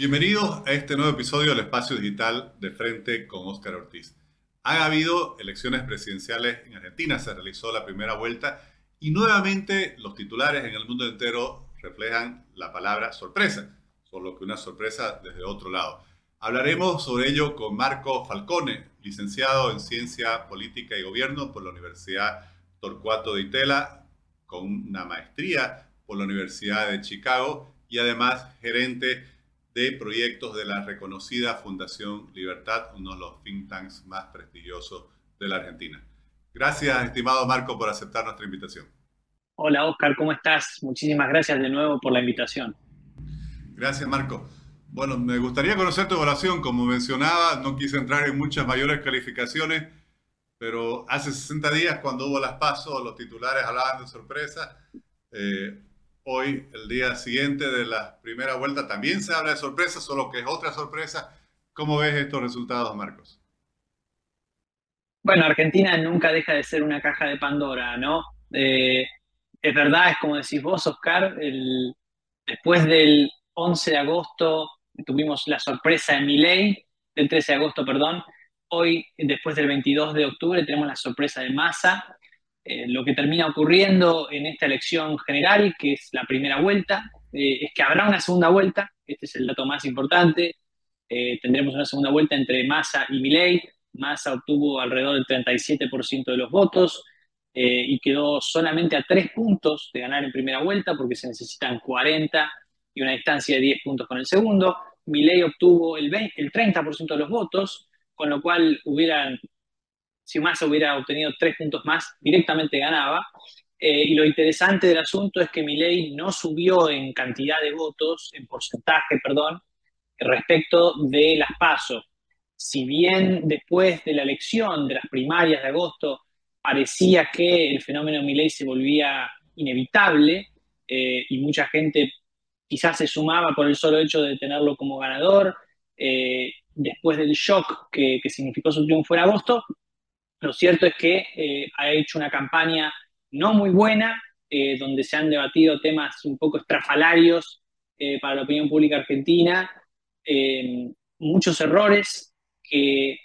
Bienvenidos a este nuevo episodio del Espacio Digital de Frente con Óscar Ortiz. Ha habido elecciones presidenciales en Argentina, se realizó la primera vuelta y nuevamente los titulares en el mundo entero reflejan la palabra sorpresa, solo que una sorpresa desde otro lado. Hablaremos sobre ello con Marco Falcone, licenciado en Ciencia Política y Gobierno por la Universidad Torcuato de Itela, con una maestría por la Universidad de Chicago y además gerente de proyectos de la reconocida Fundación Libertad, uno de los think tanks más prestigiosos de la Argentina. Gracias, estimado Marco, por aceptar nuestra invitación. Hola, Oscar, ¿cómo estás? Muchísimas gracias de nuevo por la invitación. Gracias, Marco. Bueno, me gustaría conocer tu evaluación. Como mencionaba, no quise entrar en muchas mayores calificaciones, pero hace 60 días, cuando hubo las pasos, los titulares hablaban de sorpresa. Eh, Hoy, el día siguiente de la primera vuelta, también se habla de sorpresa, solo que es otra sorpresa. ¿Cómo ves estos resultados, Marcos? Bueno, Argentina nunca deja de ser una caja de Pandora, ¿no? Eh, es verdad, es como decís vos, Oscar, después del 11 de agosto tuvimos la sorpresa de Milei, del 13 de agosto, perdón. Hoy, después del 22 de octubre, tenemos la sorpresa de Massa. Eh, lo que termina ocurriendo en esta elección general, que es la primera vuelta, eh, es que habrá una segunda vuelta, este es el dato más importante, eh, tendremos una segunda vuelta entre Massa y Milei, Massa obtuvo alrededor del 37% de los votos y quedó solamente a tres puntos de ganar en primera vuelta porque se necesitan 40 y una distancia de 10 puntos con el segundo. Milei obtuvo el, el 30% de los votos, con lo cual hubieran si Massa hubiera obtenido tres puntos más, directamente ganaba. Eh, y lo interesante del asunto es que Milei no subió en cantidad de votos, en porcentaje, perdón, respecto de las PASO. Si bien después de la elección, de las primarias de agosto, parecía que el fenómeno Milei se volvía inevitable eh, y mucha gente quizás se sumaba por el solo hecho de tenerlo como ganador, eh, después del shock que significó su triunfo en agosto, lo cierto es que eh, ha hecho una campaña no muy buena, eh, donde se han debatido temas un poco estrafalarios eh, para la opinión pública argentina, muchos errores que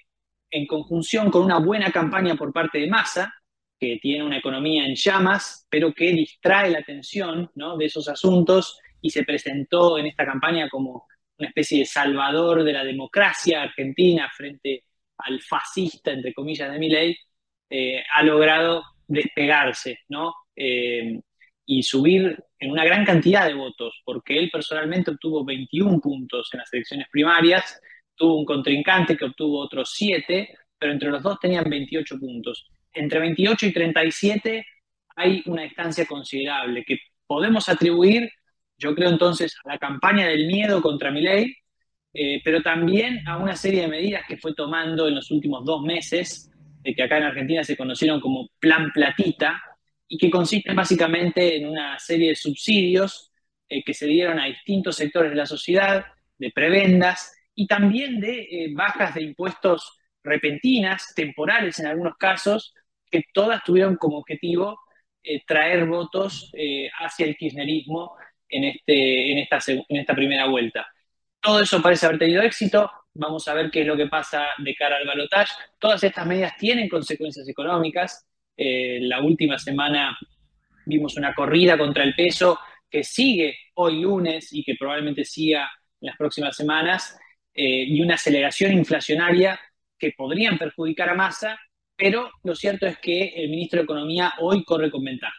en conjunción con una buena campaña por parte de Massa, que tiene una economía en llamas, pero que distrae la atención de esos asuntos y se presentó en esta campaña como una especie de salvador de la democracia argentina frente al fascista, entre comillas, de Milley, eh, ha logrado despegarse, ¿no? Eh, y subir en una gran cantidad de votos, porque él personalmente obtuvo 21 puntos en las elecciones primarias, tuvo un contrincante que obtuvo otros 7, pero entre los dos tenían 28 puntos. Entre 28 y 37 hay una distancia considerable que podemos atribuir, yo creo entonces, a la campaña del miedo contra Milley, eh, pero también a una serie de medidas que fue tomando en los últimos dos meses, que acá en Argentina se conocieron como Plan Platita, y que consisten básicamente en una serie de subsidios eh, que se dieron a distintos sectores de la sociedad, de prebendas y también de eh, bajas de impuestos repentinas, temporales en algunos casos, que todas tuvieron como objetivo traer votos hacia el kirchnerismo en, este, esta primera vuelta. Todo eso parece haber tenido éxito. Vamos a ver qué es lo que pasa de cara al balotaje. Todas estas medidas tienen consecuencias económicas. Eh, la última semana vimos una corrida contra el peso que sigue hoy lunes y que probablemente siga en las próximas semanas, eh, y una aceleración inflacionaria que podrían perjudicar a Massa, pero lo cierto es que el ministro de Economía hoy corre con ventaja.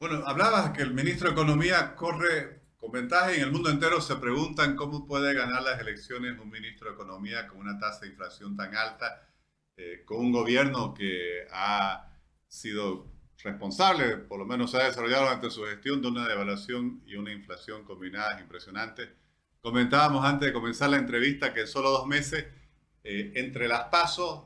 Bueno, hablabas que el ministro de Economía corre con ventaja en el mundo entero se preguntan cómo puede ganar las elecciones un ministro de Economía con una tasa de inflación tan alta, eh, con un gobierno que ha sido responsable, por lo menos se ha desarrollado durante su gestión de una devaluación y una inflación combinadas impresionantes. Comentábamos antes de comenzar la entrevista que en solo dos meses, eh, entre las pasos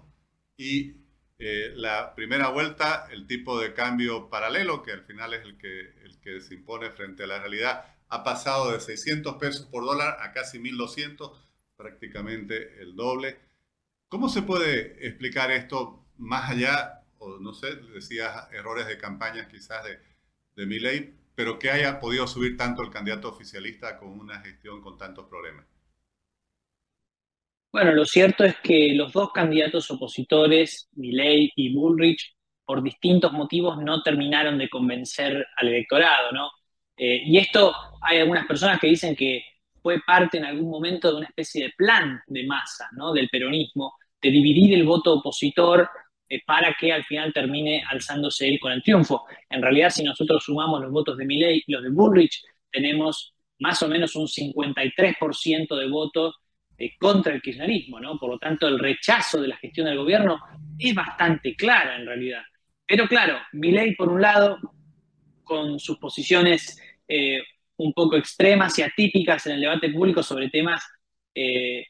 y eh, la primera vuelta, el tipo de cambio paralelo, que al final es el que, el que se impone frente a la realidad, ha pasado de 600 pesos por dólar a casi 1.200, prácticamente el doble. ¿Cómo se puede explicar esto más allá, o no sé, decías errores de campañas quizás de, de pero que haya podido subir tanto el candidato oficialista con una gestión con tantos problemas. Bueno, lo cierto es que los dos candidatos opositores, Milley y Bullrich, por distintos motivos no terminaron de convencer al electorado, ¿no? Eh, y esto hay algunas personas que dicen que fue parte en algún momento de una especie de plan de masa, ¿no? Del peronismo, de dividir el voto opositor eh, para que al final termine alzándose él con el triunfo. En realidad, si nosotros sumamos los votos de Milley y los de Bullrich, tenemos más o menos un 53% de votos eh, contra el kirchnerismo, ¿no? Por lo tanto, el rechazo de la gestión del gobierno es bastante clara en realidad. Pero claro, Milley, por un lado, con sus posiciones eh, un poco extremas y atípicas en el debate público sobre temas de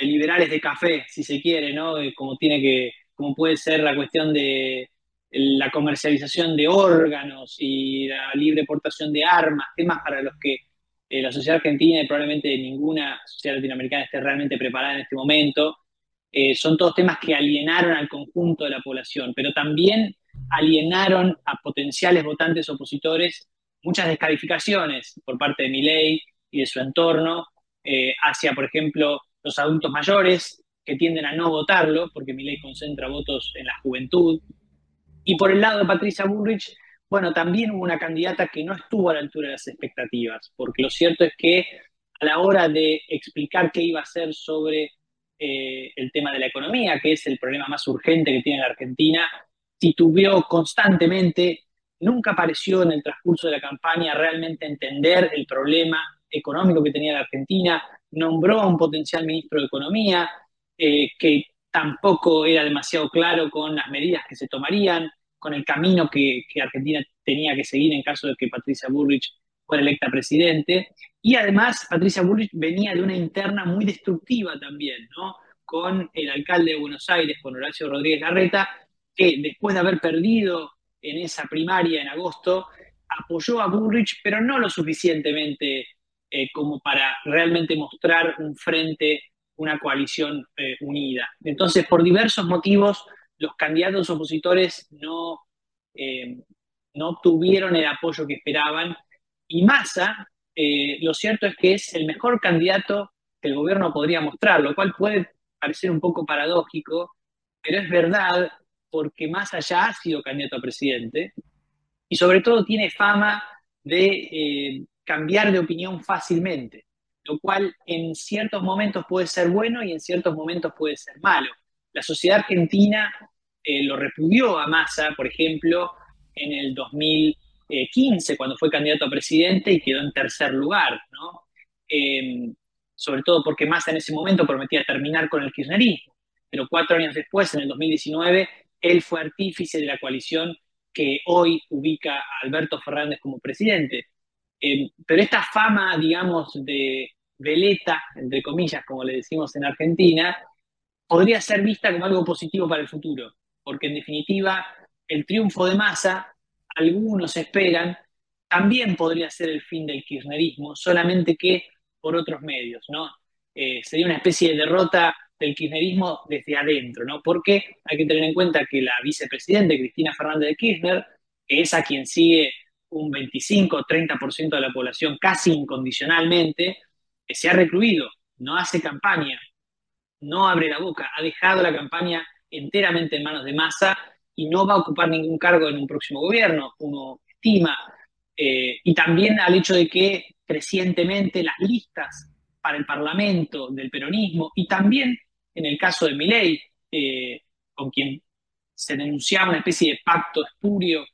liberales de café, si se quiere, ¿no? Como tiene que como puede ser la cuestión de la comercialización de órganos y la libre portación de armas, temas para los que eh, la sociedad argentina y probablemente ninguna sociedad latinoamericana esté realmente preparada en este momento. Eh, son todos temas que alienaron al conjunto de la población, pero también alienaron a potenciales votantes opositores muchas descalificaciones por parte de mi ley y de su entorno eh, hacia, por ejemplo, los adultos mayores, que tienden a no votarlo, porque mi ley concentra votos en la juventud. Y por el lado de Patricia Bullrich, bueno, también hubo una candidata que no estuvo a la altura de las expectativas, porque lo cierto es que a la hora de explicar qué iba a hacer sobre eh, el tema de la economía, que es el problema más urgente que tiene la Argentina, titubeó constantemente, nunca pareció en el transcurso de la campaña realmente entender el problema económico que tenía la Argentina, nombró a un potencial ministro de Economía, eh, que tampoco era demasiado claro con las medidas que se tomarían, con el camino que, Argentina tenía que seguir en caso de que Patricia Bullrich fuera electa presidente. Y además, Patricia Bullrich venía de una interna muy destructiva también, ¿no? Con el alcalde de Buenos Aires, con Horacio Rodríguez Larreta, que después de haber perdido en esa primaria en agosto, apoyó a Bullrich, pero no lo suficientemente eh, como para realmente mostrar un frente una coalición eh, unida. Entonces, por diversos motivos, los candidatos opositores no, eh, no obtuvieron el apoyo que esperaban y Massa, lo cierto es que es el mejor candidato que el gobierno podría mostrar, lo cual puede parecer un poco paradójico, pero es verdad porque Massa ya ha sido candidato a presidente y sobre todo tiene fama de cambiar de opinión fácilmente lo cual en ciertos momentos puede ser bueno y en ciertos momentos puede ser malo. La sociedad argentina eh, lo repudió a Massa, por ejemplo, en el 2015, cuando fue candidato a presidente y quedó en tercer lugar, ¿no? Em, sobre todo porque Massa en ese momento prometía terminar con el kirchnerismo, pero cuatro años después, en el 2019, él fue artífice de la coalición que hoy ubica a Alberto Fernández como presidente. Em, pero esta fama, digamos, de, veleta, entre comillas, como le decimos en Argentina, podría ser vista como algo positivo para el futuro, porque en definitiva el triunfo de Massa, algunos esperan, también podría ser el fin del kirchnerismo, solamente que por otros medios, ¿no? Eh, sería una especie de derrota del kirchnerismo desde adentro, ¿no? Porque hay que tener en cuenta que la vicepresidenta Cristina Fernández de Kirchner, que es a quien sigue un 25 o 30% de la población casi incondicionalmente, se ha recluido, no hace campaña, no abre la boca, ha dejado la campaña enteramente en manos de Massa y no va a ocupar ningún cargo en un próximo gobierno, uno estima, eh, y también al hecho de que crecientemente las listas para el Parlamento del peronismo y también en el caso de Milei, eh, con quien se denunciaba una especie de pacto espurio,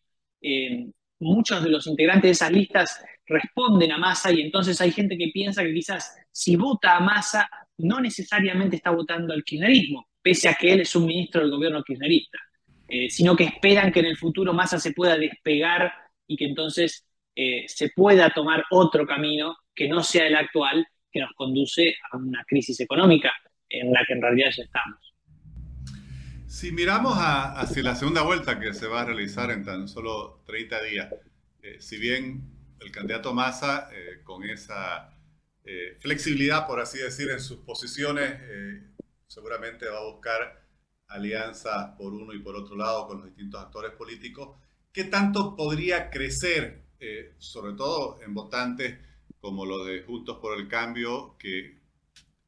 eh, muchos de los integrantes de esas listas responden a Massa y entonces hay gente que piensa que quizás si vota a Massa no necesariamente está votando al kirchnerismo, pese a que él es un ministro del gobierno kirchnerista, eh, sino que esperan que en el futuro Massa se pueda despegar y que entonces se pueda tomar otro camino que no sea el actual, que nos conduce a una crisis económica en la que en realidad ya estamos. Si miramos hacia la segunda vuelta que se va a realizar en tan solo 30 días, eh, si bien el candidato Massa, eh, con esa eh, flexibilidad, por así decir, en sus posiciones, eh, seguramente va a buscar alianzas por uno y por otro lado con los distintos actores políticos. ¿Qué tanto podría crecer eh, sobre todo en votantes como los de Juntos por el Cambio, que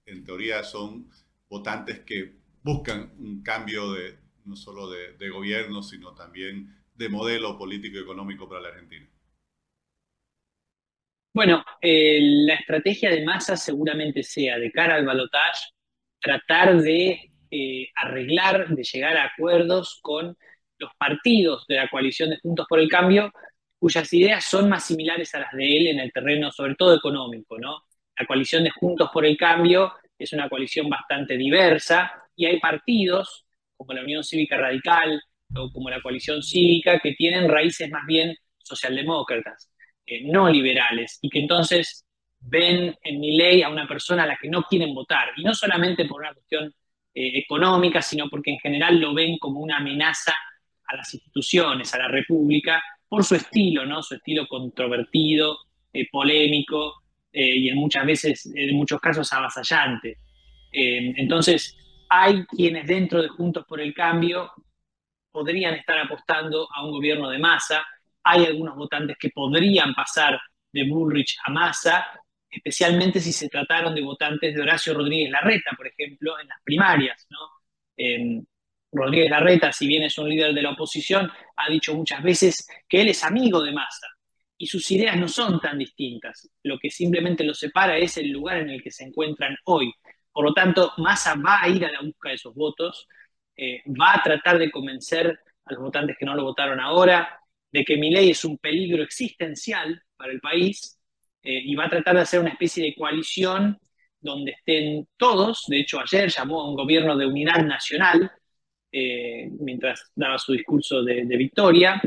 en teoría son votantes que buscan un cambio de no solo de, gobierno, sino también de modelo político y económico para la Argentina? Bueno, eh, la estrategia de masa seguramente sea de cara al balotaje, tratar de eh, arreglar, de llegar a acuerdos con los partidos de la coalición de Juntos por el Cambio, cuyas ideas son más similares a las de él en el terreno, sobre todo económico, ¿no? La coalición de Juntos por el Cambio es una coalición bastante diversa y hay partidos como la Unión Cívica Radical o como la Coalición Cívica que tienen raíces más bien socialdemócratas, eh, no liberales, y que entonces ven en mi ley a una persona a la que no quieren votar, y no solamente por una cuestión eh, económica, sino porque en general lo ven como una amenaza a las instituciones, a la República, por su estilo, ¿no? Su estilo controvertido, eh, polémico y en muchas veces, en muchos casos, avasallante. entonces, hay quienes dentro de Juntos por el Cambio podrían estar apostando a un gobierno de masa, hay algunos votantes que podrían pasar de Bullrich a Massa, especialmente si se trataron de votantes de Horacio Rodríguez Larreta, por ejemplo, en las primarias. ¿no? Rodríguez Larreta, si bien es un líder de la oposición, ha dicho muchas veces que él es amigo de Massa y sus ideas no son tan distintas. Lo que simplemente los separa es el lugar en el que se encuentran hoy. Por lo tanto, Massa va a ir a la busca de esos votos, eh, va a tratar de convencer a los votantes que no lo votaron ahora de que mi ley es un peligro existencial para el país eh, y va a tratar de hacer una especie de coalición donde estén todos, de hecho ayer llamó a un gobierno de unidad nacional eh, mientras daba su discurso de, victoria,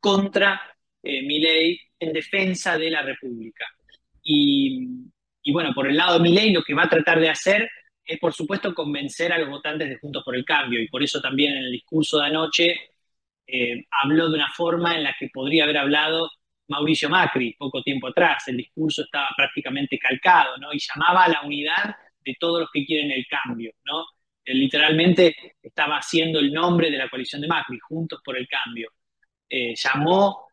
contra mi ley en defensa de la República. Y, y bueno, por el lado de ley lo que va a tratar de hacer es, por supuesto, convencer a los votantes de Juntos por el Cambio. Y por eso también en el discurso de anoche eh, habló de una forma en la que podría haber hablado Mauricio Macri poco tiempo atrás. El discurso estaba prácticamente calcado, ¿no? Y llamaba a la unidad de todos los que quieren el cambio, ¿no? literalmente estaba haciendo el nombre de la coalición de Macri, Juntos por el Cambio. Eh, llamó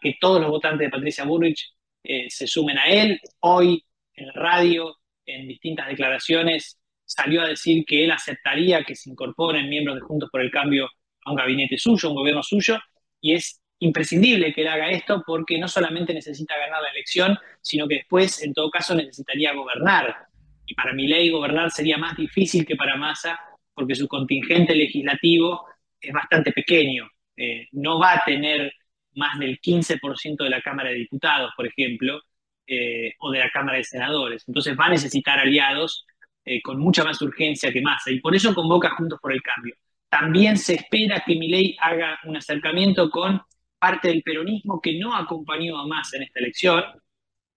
que todos los votantes de Patricia Burrich eh, se sumen a él. Hoy en radio, en distintas declaraciones, salió a decir que él aceptaría que se incorporen miembros de Juntos por el Cambio a un gabinete suyo, a un gobierno suyo, y es imprescindible que él haga esto porque no solamente necesita ganar la elección, sino que después, en todo caso, necesitaría gobernar. Y para mi ley, gobernar sería más difícil que para Massa porque su contingente legislativo es bastante pequeño. Eh, no va a tener más del 15% de la Cámara de Diputados, por ejemplo, eh, o de la Cámara de Senadores. Entonces va a necesitar aliados eh, con mucha más urgencia que Massa y por eso convoca Juntos por el Cambio. También se espera que Milei haga un acercamiento con parte del peronismo que no acompañó a Massa en esta elección,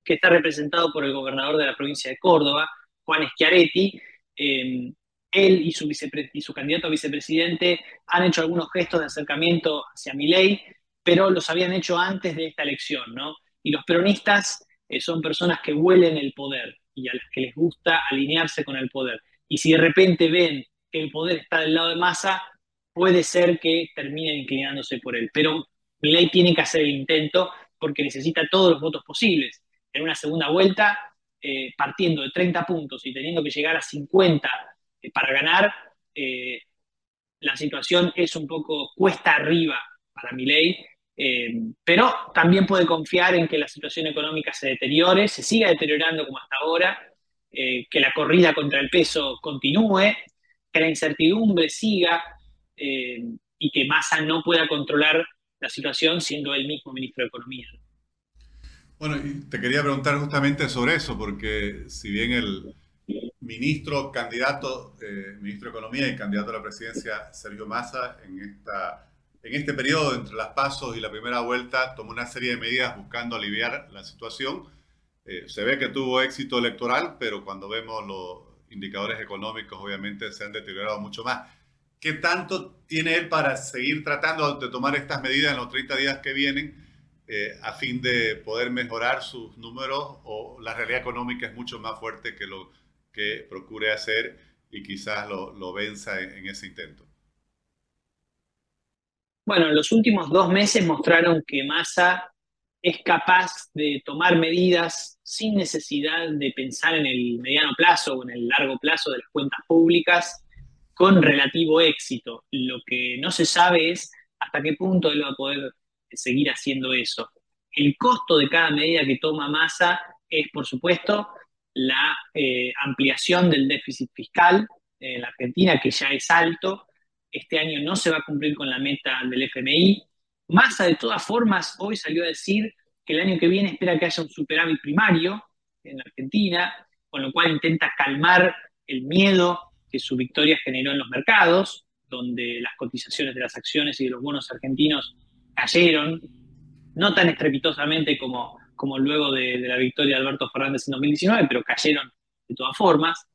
que está representado por el gobernador de la provincia de Córdoba, Juan Schiaretti. Eh, él y su, y su candidato a vicepresidente han hecho algunos gestos de acercamiento hacia Milei, pero los habían hecho antes de esta elección, ¿no? Y los peronistas eh, son personas que huelen el poder y a las que les gusta alinearse con el poder. Y si de repente ven que el poder está del lado de Massa, puede ser que terminen inclinándose por él. Pero Milei tiene que hacer el intento porque necesita todos los votos posibles. En una segunda vuelta, eh, partiendo de 30 puntos y teniendo que llegar a 50 eh, para ganar, la situación es un poco cuesta arriba para Milei eh, pero también puede confiar en que la situación económica se deteriore, se siga deteriorando como hasta ahora, eh, que la corrida contra el peso continúe, que la incertidumbre siga eh, y que Massa no pueda controlar la situación siendo él mismo ministro de Economía. Bueno, te quería preguntar justamente sobre eso, porque si bien el ministro candidato, ministro de Economía y candidato a la presidencia, Sergio Massa, en esta en este periodo entre las pasos y la primera vuelta tomó una serie de medidas buscando aliviar la situación. Eh, se ve que tuvo éxito electoral, pero cuando vemos los indicadores económicos obviamente se han deteriorado mucho más. ¿Qué tanto tiene él para seguir tratando de tomar estas medidas en los 30 días que vienen eh, a fin de poder mejorar sus números o la realidad económica es mucho más fuerte que lo que procure hacer y quizás lo, venza en ese intento? Bueno, los últimos dos meses mostraron que Massa es capaz de tomar medidas sin necesidad de pensar en el mediano plazo o en el largo plazo de las cuentas públicas con relativo éxito. Lo que no se sabe es hasta qué punto él va a poder seguir haciendo eso. El costo de cada medida que toma Massa es, por supuesto, la eh, ampliación del déficit fiscal en la Argentina, que ya es alto. Este año no se va a cumplir con la meta del FMI. Massa, de todas formas, hoy salió a decir que el año que viene espera que haya un superávit primario en Argentina, con lo cual intenta calmar el miedo que su victoria generó en los mercados, donde las cotizaciones de las acciones y de los bonos argentinos cayeron, no tan estrepitosamente como, como luego de, la victoria de Alberto Fernández en 2019, pero cayeron de todas formas.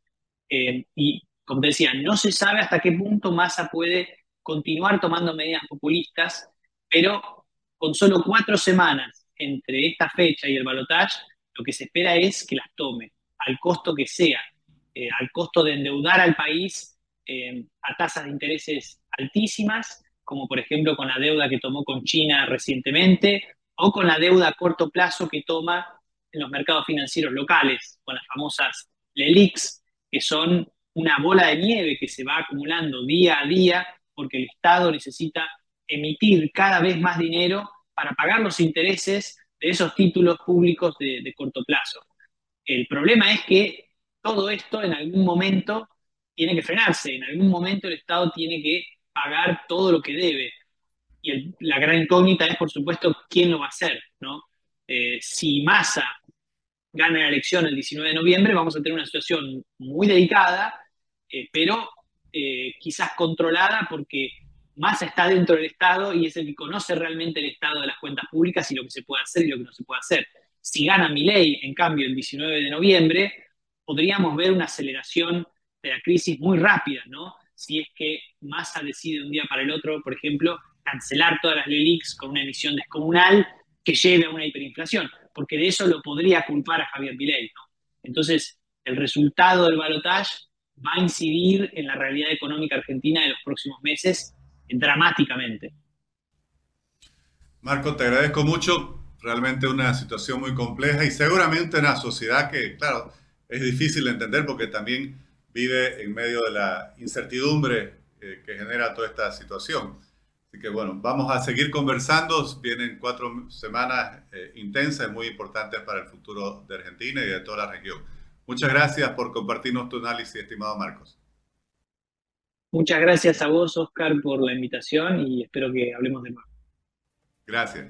Eh, y como te decía, no se sabe hasta qué punto Massa puede continuar tomando medidas populistas, pero con solo cuatro semanas entre esta fecha y el balotaje, lo que se espera es que las tome, al costo que sea, eh, al costo de endeudar al país eh, a tasas de intereses altísimas, como por ejemplo con la deuda que tomó con China recientemente, o con la deuda a corto plazo que toma en los mercados financieros locales, con las famosas LELIX, que son una bola de nieve que se va acumulando día a día porque el Estado necesita emitir cada vez más dinero para pagar los intereses de esos títulos públicos de corto plazo. El problema es que todo esto en algún momento tiene que frenarse, en algún momento el Estado tiene que pagar todo lo que debe. Y la gran incógnita es, por supuesto, quién lo va a hacer. ¿no? Eh, si Massa gana la elección el 19 de noviembre, vamos a tener una situación muy delicada, eh, pero eh, quizás controlada porque Massa está dentro del Estado y es el que conoce realmente el estado de las cuentas públicas y lo que se puede hacer y lo que no se puede hacer. Si gana ley, en cambio, el 19 de noviembre, podríamos ver una aceleración de la crisis muy rápida, ¿no? Si es que Massa decide de un día para el otro, por ejemplo, cancelar todas las LELIX con una emisión descomunal que lleve a una hiperinflación, porque de eso lo podría culpar a Javier Milei, ¿no? Entonces, el resultado del balotaje va a incidir en la realidad económica argentina de los próximos meses dramáticamente. Marco, te agradezco mucho. Realmente una situación muy compleja y seguramente una sociedad que, claro, es difícil de entender porque también vive en medio de la incertidumbre eh, que genera toda esta situación. Así que bueno, vamos a seguir conversando. Vienen cuatro semanas eh, intensas muy importantes para el futuro de Argentina y de toda la región. Muchas gracias por compartirnos tu análisis, estimado Marcos. Muchas gracias a vos, Oscar, por la invitación y espero que hablemos de más. Gracias.